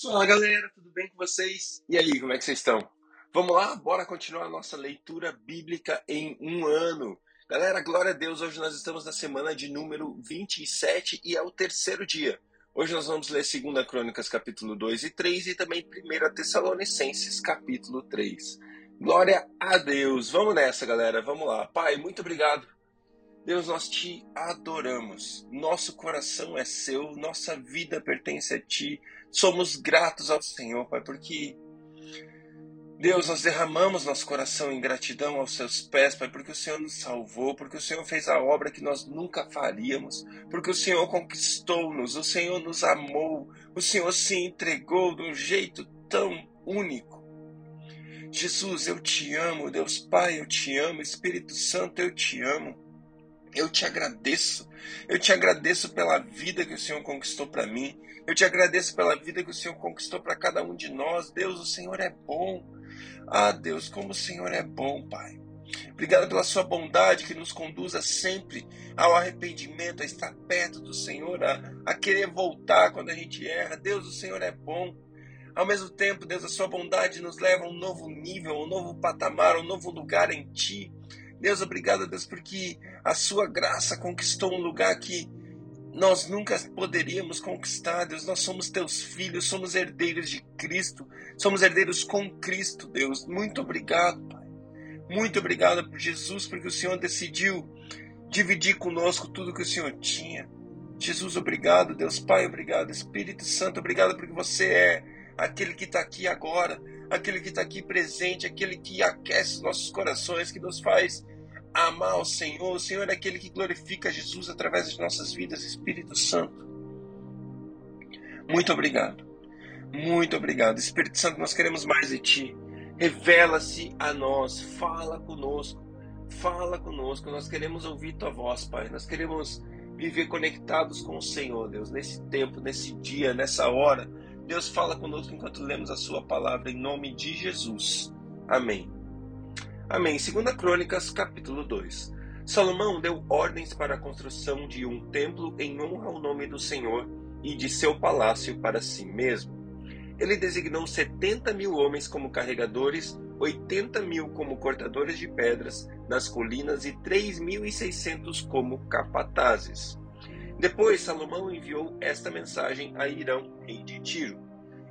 Fala galera, tudo bem com vocês? E aí, como é que vocês estão? Vamos lá, bora continuar a nossa leitura bíblica em um ano. Galera, glória a Deus, hoje nós estamos na semana de número 27 e é o terceiro dia. Hoje nós vamos ler 2 Crônicas capítulo 2 e 3 e também 1 Tessalonicenses capítulo 3. Glória a Deus, vamos nessa galera, vamos lá. Pai, muito obrigado Deus, nós te adoramos. Nosso coração é seu, nossa vida pertence a ti. Somos gratos ao Senhor, Pai, porque Deus, nós derramamos nosso coração em gratidão aos seus pés, Pai, porque o Senhor nos salvou, porque o Senhor fez a obra que nós nunca faríamos, porque o Senhor conquistou-nos, o Senhor nos amou, o Senhor se entregou de um jeito tão único. Jesus, eu te amo, Deus Pai, eu te amo, Espírito Santo, eu te amo. Eu te agradeço. Eu te agradeço pela vida que o Senhor conquistou para mim. Eu te agradeço pela vida que o Senhor conquistou para cada um de nós. Deus, o Senhor é bom. Ah, Deus, como o Senhor é bom, Pai. Obrigado pela sua bondade que nos conduza sempre ao arrependimento, a estar perto do Senhor, a, a querer voltar quando a gente erra. Deus, o Senhor é bom. Ao mesmo tempo, Deus, a sua bondade nos leva a um novo nível, a um novo patamar, a um novo lugar em Ti. Deus, obrigado, Deus, porque a sua graça conquistou um lugar que nós nunca poderíamos conquistar, Deus. Nós somos teus filhos, somos herdeiros de Cristo, somos herdeiros com Cristo, Deus. Muito obrigado, Pai. Muito obrigado por Jesus, porque o Senhor decidiu dividir conosco tudo que o Senhor tinha. Jesus, obrigado, Deus Pai, obrigado, Espírito Santo, obrigado porque você é aquele que está aqui agora, aquele que está aqui presente, aquele que aquece nossos corações, que nos faz amar o Senhor. O Senhor é aquele que glorifica Jesus através de nossas vidas, Espírito Santo. Muito obrigado. Muito obrigado. Espírito Santo, nós queremos mais de Ti. Revela-se a nós, fala conosco, fala conosco. Nós queremos ouvir Tua voz, Pai. Nós queremos viver conectados com o Senhor, Deus, nesse tempo, nesse dia, nessa hora. Deus fala conosco enquanto lemos a Sua palavra, em nome de Jesus. Amém. Amém. Segunda Crônicas, capítulo 2. Salomão deu ordens para a construção de um templo em honra ao nome do Senhor e de seu palácio para si mesmo. Ele designou 70 mil homens como carregadores, 80 mil como cortadores de pedras nas colinas e 3.600 como capatazes. Depois Salomão enviou esta mensagem a Irão, rei de Tiro: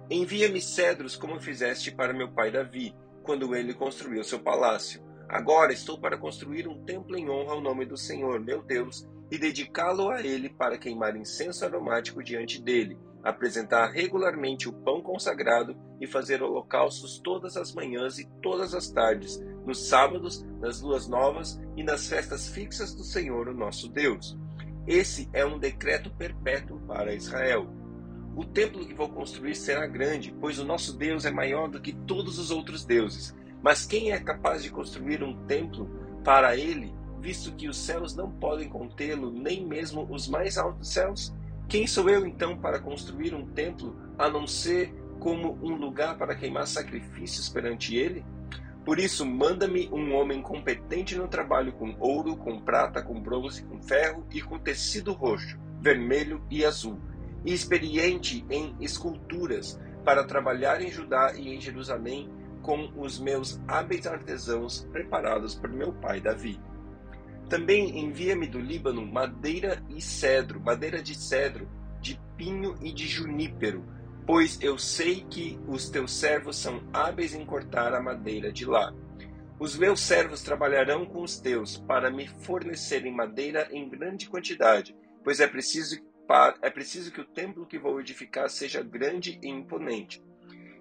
Envia-me cedros como fizeste para meu pai Davi quando ele construiu seu palácio. Agora estou para construir um templo em honra ao nome do Senhor, meu Deus, e dedicá-lo a ele para queimar incenso aromático diante dele, apresentar regularmente o pão consagrado e fazer holocaustos todas as manhãs e todas as tardes, nos sábados, nas luas novas e nas festas fixas do Senhor, o nosso Deus. Esse é um decreto perpétuo para Israel. O templo que vou construir será grande, pois o nosso Deus é maior do que todos os outros deuses. Mas quem é capaz de construir um templo para ele, visto que os céus não podem contê-lo, nem mesmo os mais altos céus? Quem sou eu então para construir um templo, a não ser como um lugar para queimar sacrifícios perante ele? Por isso, manda-me um homem competente no trabalho com ouro, com prata, com bronze, com ferro e com tecido roxo, vermelho e azul e experiente em esculturas, para trabalhar em Judá e em Jerusalém com os meus hábeis artesãos preparados por meu pai Davi. Também envia-me do Líbano madeira e cedro, madeira de cedro, de pinho e de junípero, pois eu sei que os teus servos são hábeis em cortar a madeira de lá. Os meus servos trabalharão com os teus para me fornecerem madeira em grande quantidade, pois é preciso é preciso que o templo que vou edificar seja grande e imponente.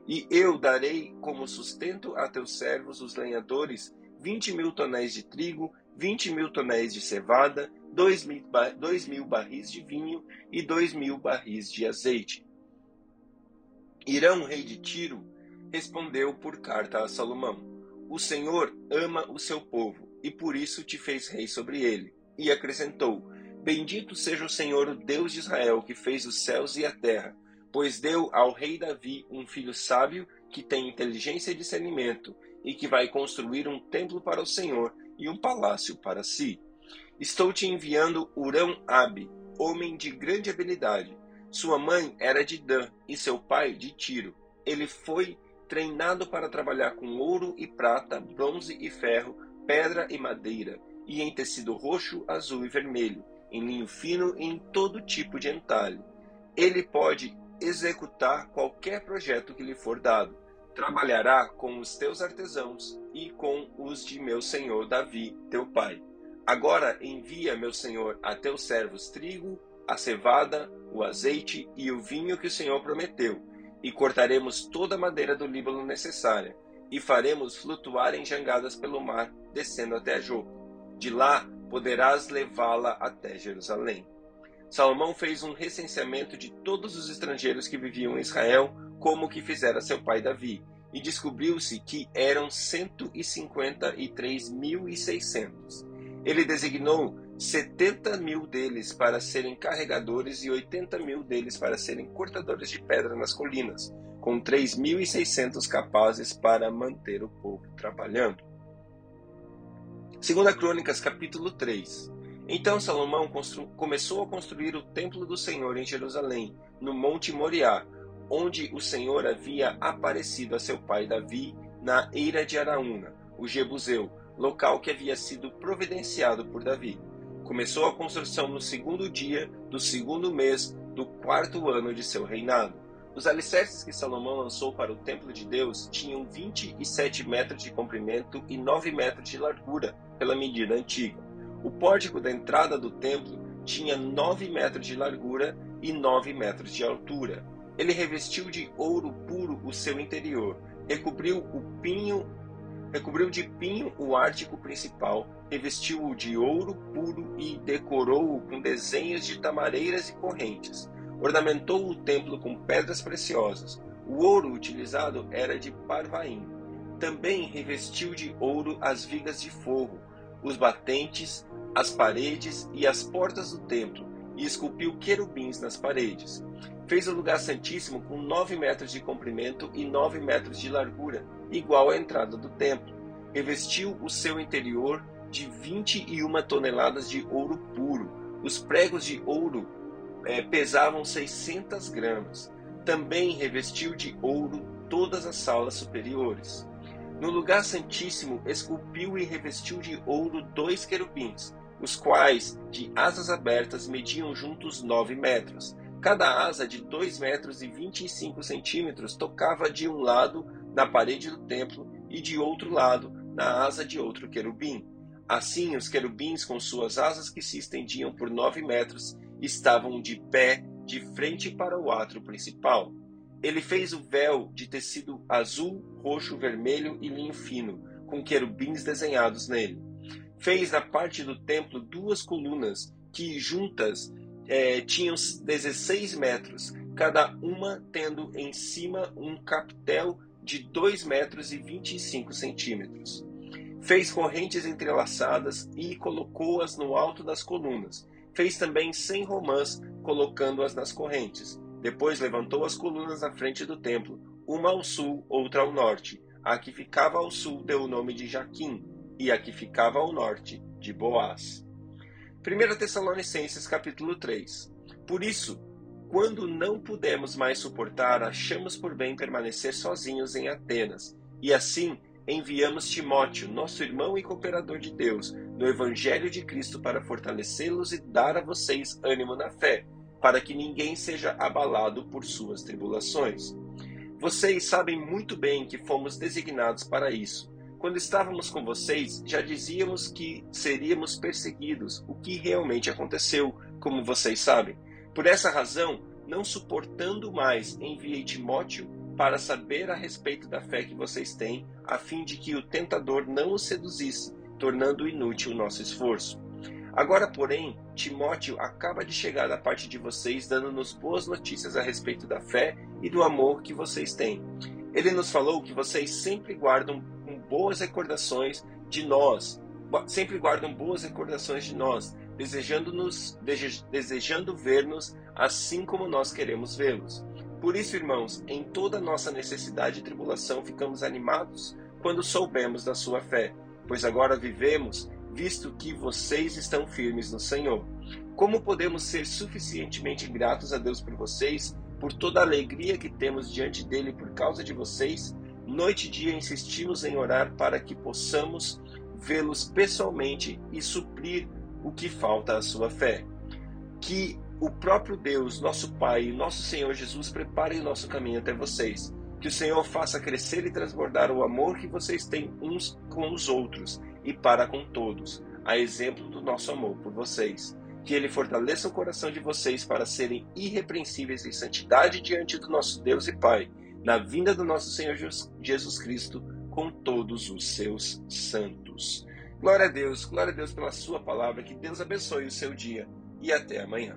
E eu darei como sustento a teus servos, os lenhadores, vinte mil tonéis de trigo, vinte mil tonéis de cevada, dois mil, dois mil barris de vinho e dois mil barris de azeite. Irão, rei de Tiro, respondeu por carta a Salomão: O Senhor ama o seu povo, e por isso te fez rei sobre ele. E acrescentou: Bendito seja o Senhor, o Deus de Israel, que fez os céus e a terra, pois deu ao rei Davi um filho sábio que tem inteligência e discernimento, e que vai construir um templo para o Senhor e um palácio para si. Estou te enviando Urão Abi, homem de grande habilidade. Sua mãe era de Dan e seu pai de Tiro. Ele foi treinado para trabalhar com ouro e prata, bronze e ferro, pedra e madeira, e em tecido roxo, azul e vermelho, em linho fino e em todo tipo de entalhe. Ele pode executar qualquer projeto que lhe for dado. Trabalhará com os teus artesãos e com os de meu senhor Davi, teu pai. Agora envia, meu senhor, a teus servos trigo, a cevada, o azeite e o vinho que o Senhor prometeu, e cortaremos toda a madeira do Líbano necessária, e faremos flutuar em jangadas pelo mar, descendo até Jope. De lá poderás levá-la até Jerusalém. Salomão fez um recenseamento de todos os estrangeiros que viviam em Israel, como o que fizera seu pai Davi, e descobriu-se que eram 153.600. Ele designou 70 mil deles para serem carregadores e 80 mil deles para serem cortadores de pedra nas colinas, com 3.600 capazes para manter o povo trabalhando. Segunda Crônicas, capítulo 3. Então Salomão começou a construir o templo do Senhor em Jerusalém, no Monte Moriá, onde o Senhor havia aparecido a seu pai Davi na eira de Araúna, o Jebuseu, local que havia sido providenciado por Davi. Começou a construção no segundo dia do segundo mês do quarto ano de seu reinado. Os alicerces que Salomão lançou para o templo de Deus tinham 27 metros de comprimento e 9 metros de largura, pela medida antiga. O pórtico da entrada do templo tinha 9 metros de largura e 9 metros de altura. Ele revestiu de ouro puro o seu interior, recobriu o pinho Recobriu de pinho o ártico principal, revestiu-o de ouro puro e decorou-o com desenhos de tamareiras e correntes. Ornamentou o templo com pedras preciosas. O ouro utilizado era de Parvaim. Também revestiu de ouro as vigas de fogo, os batentes, as paredes e as portas do templo, e esculpiu querubins nas paredes. Fez o lugar santíssimo com nove metros de comprimento e nove metros de largura, igual à entrada do templo. Revestiu o seu interior de vinte e uma toneladas de ouro puro. Os pregos de ouro é, pesavam 600 gramas. Também revestiu de ouro todas as salas superiores. No lugar santíssimo, esculpiu e revestiu de ouro dois querubins, os quais, de asas abertas, mediam juntos nove metros. Cada asa de dois metros e vinte e cinco centímetros tocava de um lado na parede do templo e de outro lado na asa de outro querubim. Assim, os querubins, com suas asas que se estendiam por nove metros, estavam de pé de frente para o átrio principal. Ele fez o véu de tecido azul, roxo, vermelho e linho fino, com querubins desenhados nele. Fez na parte do templo duas colunas que juntas é, tinham 16 metros, cada uma tendo em cima um capitel de 2 metros e 25 centímetros. Fez correntes entrelaçadas e colocou-as no alto das colunas. Fez também cem romãs, colocando-as nas correntes. Depois levantou as colunas na frente do templo, uma ao sul, outra ao norte. A que ficava ao sul deu o nome de Jaquim, e a que ficava ao norte, de Boaz. 1 Tessalonicenses capítulo 3 Por isso, quando não pudemos mais suportar, achamos por bem permanecer sozinhos em Atenas. E assim enviamos Timóteo, nosso irmão e cooperador de Deus, no Evangelho de Cristo para fortalecê-los e dar a vocês ânimo na fé, para que ninguém seja abalado por suas tribulações. Vocês sabem muito bem que fomos designados para isso. Quando estávamos com vocês, já dizíamos que seríamos perseguidos, o que realmente aconteceu, como vocês sabem. Por essa razão, não suportando mais, enviei Timóteo para saber a respeito da fé que vocês têm, a fim de que o tentador não os seduzisse, tornando inútil o nosso esforço. Agora, porém, Timóteo acaba de chegar da parte de vocês, dando-nos boas notícias a respeito da fé e do amor que vocês têm. Ele nos falou que vocês sempre guardam boas recordações de nós, sempre guardam boas recordações de nós, desejando-nos, desejando ver-nos assim como nós queremos vê-los. Por isso, irmãos, em toda nossa necessidade e tribulação ficamos animados quando soubemos da sua fé, pois agora vivemos, visto que vocês estão firmes no Senhor. Como podemos ser suficientemente gratos a Deus por vocês, por toda a alegria que temos diante dele por causa de vocês? Noite e dia insistimos em orar para que possamos vê-los pessoalmente e suprir o que falta à sua fé. Que o próprio Deus, nosso Pai e nosso Senhor Jesus preparem nosso caminho até vocês. Que o Senhor faça crescer e transbordar o amor que vocês têm uns com os outros e para com todos, a exemplo do nosso amor por vocês. Que Ele fortaleça o coração de vocês para serem irrepreensíveis em santidade diante do nosso Deus e Pai, na vinda do nosso Senhor Jesus Cristo com todos os seus santos. Glória a Deus, glória a Deus pela Sua palavra. Que Deus abençoe o seu dia e até amanhã.